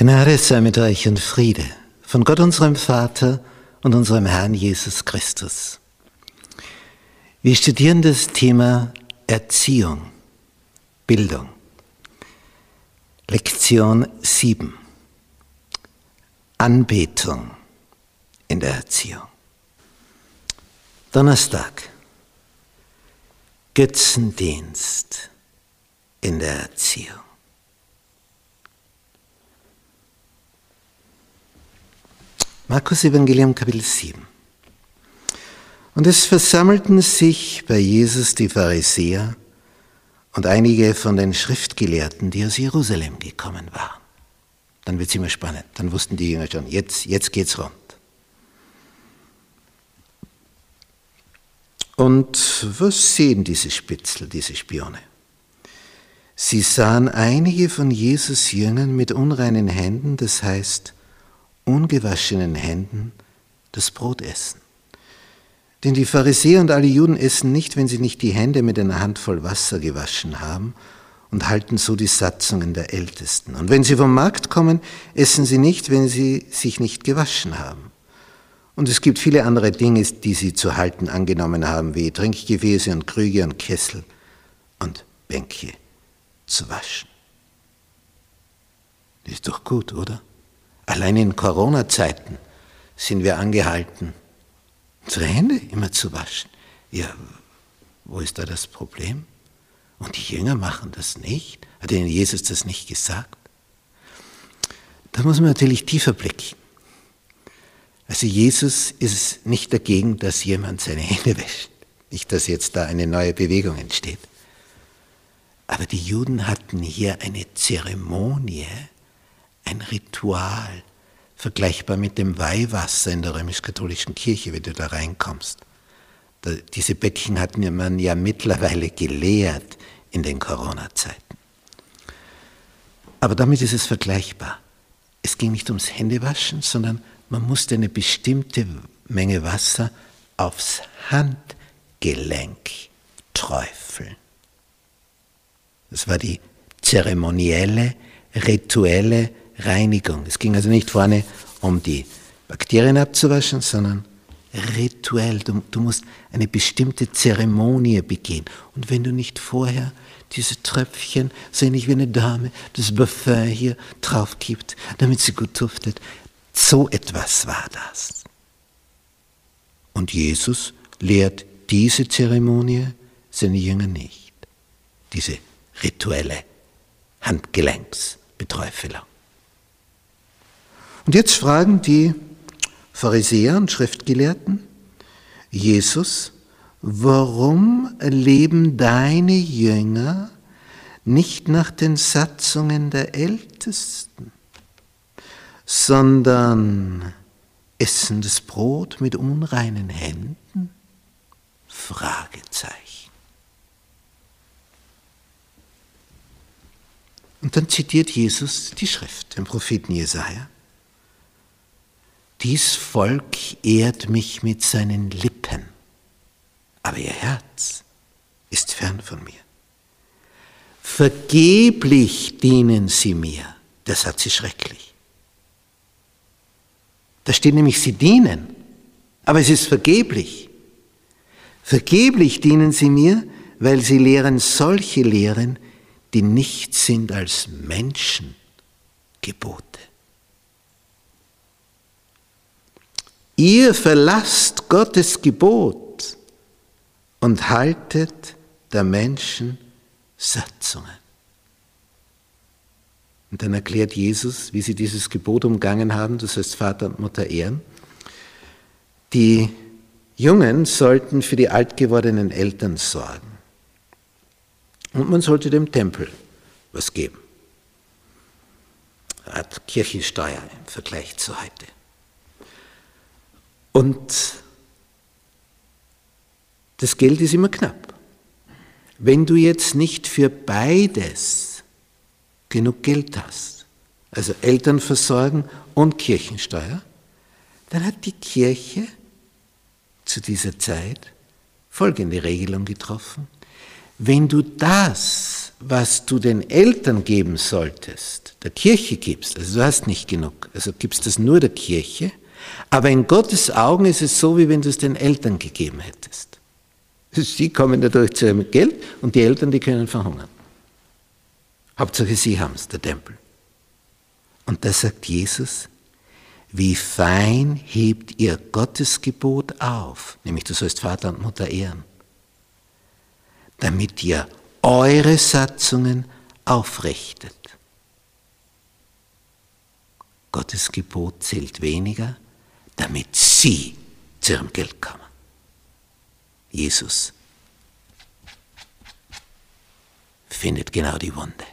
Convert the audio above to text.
Gnade sei mit euch und Friede von Gott unserem Vater und unserem Herrn Jesus Christus. Wir studieren das Thema Erziehung, Bildung. Lektion 7. Anbetung in der Erziehung. Donnerstag. Götzendienst in der Erziehung. Markus Evangelium Kapitel 7. Und es versammelten sich bei Jesus die Pharisäer und einige von den Schriftgelehrten, die aus Jerusalem gekommen waren. Dann wird es immer spannend. Dann wussten die Jünger schon, jetzt, jetzt geht's rund. Und was sehen diese Spitzel, diese Spione? Sie sahen einige von Jesus Jüngern mit unreinen Händen, das heißt ungewaschenen Händen das Brot essen. Denn die Pharisäer und alle Juden essen nicht, wenn sie nicht die Hände mit einer Handvoll Wasser gewaschen haben und halten so die Satzungen der Ältesten. Und wenn sie vom Markt kommen, essen sie nicht, wenn sie sich nicht gewaschen haben. Und es gibt viele andere Dinge, die sie zu halten angenommen haben, wie Trinkgefäße und Krüge und Kessel und Bänke zu waschen. Ist doch gut, oder? Allein in Corona-Zeiten sind wir angehalten, unsere Hände immer zu waschen. Ja, wo ist da das Problem? Und die Jünger machen das nicht? Hat ihnen Jesus das nicht gesagt? Da muss man natürlich tiefer blicken. Also Jesus ist nicht dagegen, dass jemand seine Hände wäscht. Nicht, dass jetzt da eine neue Bewegung entsteht. Aber die Juden hatten hier eine Zeremonie, ein Ritual, vergleichbar mit dem Weihwasser in der römisch-katholischen Kirche, wenn du da reinkommst. Da, diese Becken hat man ja mittlerweile geleert in den Corona-Zeiten. Aber damit ist es vergleichbar. Es ging nicht ums Händewaschen, sondern man musste eine bestimmte Menge Wasser aufs Handgelenk träufeln. Das war die zeremonielle, rituelle Reinigung. Es ging also nicht vorne um die Bakterien abzuwaschen, sondern rituell. Du, du, musst eine bestimmte Zeremonie begehen. Und wenn du nicht vorher diese Tröpfchen, so ähnlich wie eine Dame, das Parfum hier drauf gibt, damit sie gut duftet, so etwas war das. Und Jesus lehrt diese Zeremonie seine Jünger nicht. Diese rituelle Handgelenksbeträufelung. Und jetzt fragen die Pharisäer und Schriftgelehrten Jesus, warum leben deine Jünger nicht nach den Satzungen der Ältesten, sondern essen das Brot mit unreinen Händen? Fragezeichen. Und dann zitiert Jesus die Schrift, den Propheten Jesaja. Dies Volk ehrt mich mit seinen Lippen, aber ihr Herz ist fern von mir. Vergeblich dienen sie mir. Der Satz ist schrecklich. Da steht nämlich, sie dienen, aber es ist vergeblich. Vergeblich dienen sie mir, weil sie lehren solche Lehren, die nichts sind als Menschengebote. Ihr verlasst Gottes Gebot und haltet der Menschen Satzungen. Und dann erklärt Jesus, wie sie dieses Gebot umgangen haben, das heißt Vater und Mutter ehren. Die Jungen sollten für die alt gewordenen Eltern sorgen. Und man sollte dem Tempel was geben. Eine Art Kirchensteuer im Vergleich zu heute. Und das Geld ist immer knapp. Wenn du jetzt nicht für beides genug Geld hast, also Eltern versorgen und Kirchensteuer, dann hat die Kirche zu dieser Zeit folgende Regelung getroffen. Wenn du das was du den Eltern geben solltest, der Kirche gibst, also du hast nicht genug, also gibst das nur der Kirche, aber in Gottes Augen ist es so, wie wenn du es den Eltern gegeben hättest. Sie kommen dadurch zu ihrem Geld und die Eltern, die können verhungern. Hauptsache sie haben es, der Tempel. Und da sagt Jesus, wie fein hebt ihr Gottesgebot auf, nämlich du sollst Vater und Mutter ehren, damit ihr eure Satzungen aufrichtet. Gottes Gebot zählt weniger, damit sie zu ihrem Geld kommen. Jesus findet genau die Wunde.